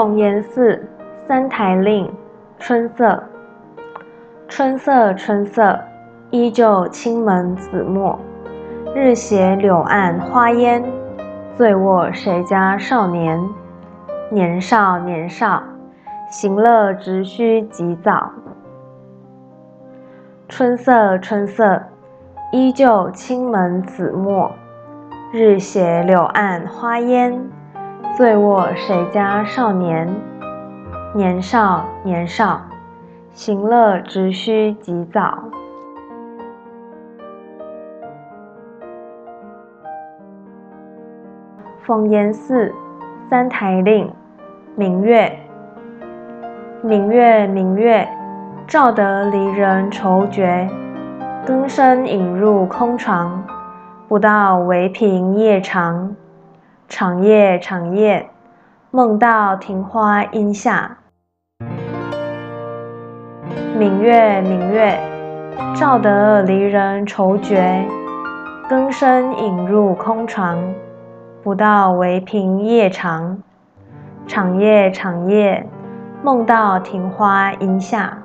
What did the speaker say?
冯延巳三台令春色，春色春色，依旧青门紫陌。日斜柳暗花烟，醉卧谁家少年？年少年少，行乐直须及早。春色春色，依旧青门紫陌。日斜柳暗花烟，醉卧谁家少年？年少年少，行乐直须及早。冯延巳三台令明月，明月明月，照得离人愁绝。更深引入空床，不到唯凭夜长。长夜长夜，梦到庭花荫下。明月明月，照得离人愁绝。更深引入空床。不到唯凭夜长，长夜长夜，梦到庭花荫下。